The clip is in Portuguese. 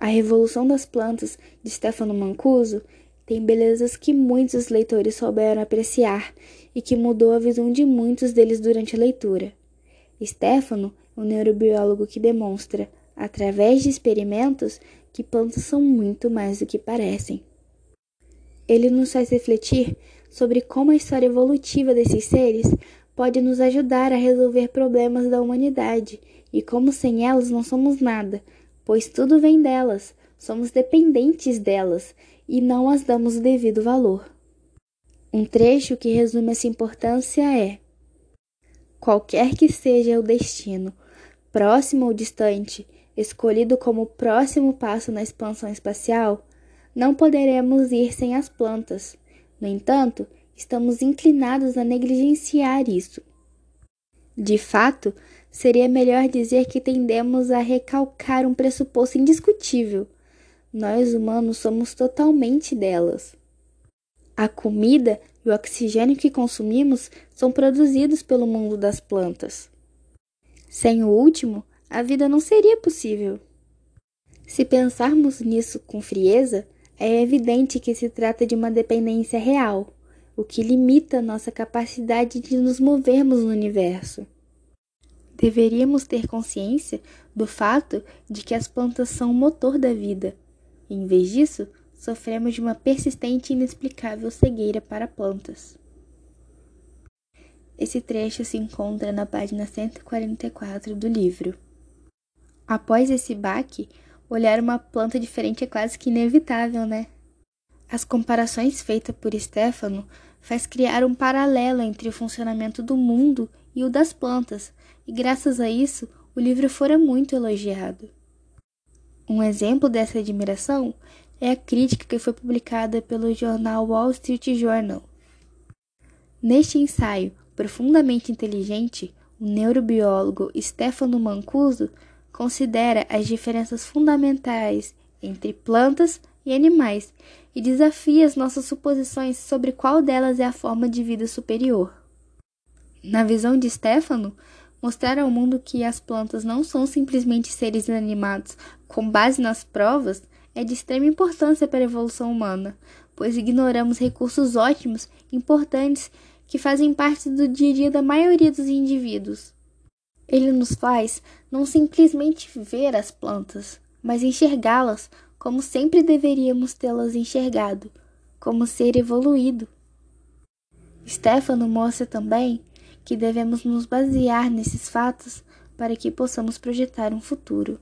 A Revolução das Plantas, de Stefano Mancuso, tem belezas que muitos leitores souberam apreciar e que mudou a visão de muitos deles durante a leitura. Stefano é um neurobiólogo que demonstra, através de experimentos, que plantas são muito mais do que parecem. Ele nos faz refletir sobre como a história evolutiva desses seres pode nos ajudar a resolver problemas da humanidade e como sem elas não somos nada, pois tudo vem delas, somos dependentes delas e não as damos o devido valor. Um trecho que resume essa importância é: Qualquer que seja o destino, próximo ou distante, escolhido como próximo passo na expansão espacial, não poderemos ir sem as plantas. No entanto, estamos inclinados a negligenciar isso. De fato, seria melhor dizer que tendemos a recalcar um pressuposto indiscutível. Nós humanos somos totalmente delas. A comida e o oxigênio que consumimos são produzidos pelo mundo das plantas. Sem o último, a vida não seria possível. Se pensarmos nisso com frieza, é evidente que se trata de uma dependência real, o que limita nossa capacidade de nos movermos no universo. Deveríamos ter consciência do fato de que as plantas são o motor da vida. Em vez disso, sofremos de uma persistente e inexplicável cegueira para plantas. Esse trecho se encontra na página 144 do livro. Após esse baque, olhar uma planta diferente é quase que inevitável, né? As comparações feitas por Stefano faz criar um paralelo entre o funcionamento do mundo e o das plantas, e graças a isso o livro fora muito elogiado. Um exemplo dessa admiração é a crítica que foi publicada pelo jornal Wall Street Journal. Neste ensaio profundamente inteligente, o neurobiólogo Stefano Mancuso considera as diferenças fundamentais entre plantas e animais e desafia as nossas suposições sobre qual delas é a forma de vida superior. Na visão de Stefano, mostrar ao mundo que as plantas não são simplesmente seres inanimados com base nas provas é de extrema importância para a evolução humana, pois ignoramos recursos ótimos importantes que fazem parte do dia a dia da maioria dos indivíduos. Ele nos faz não simplesmente ver as plantas, mas enxergá-las como sempre deveríamos tê-las enxergado, como ser evoluído. Stefano mostra também que devemos nos basear nesses fatos para que possamos projetar um futuro.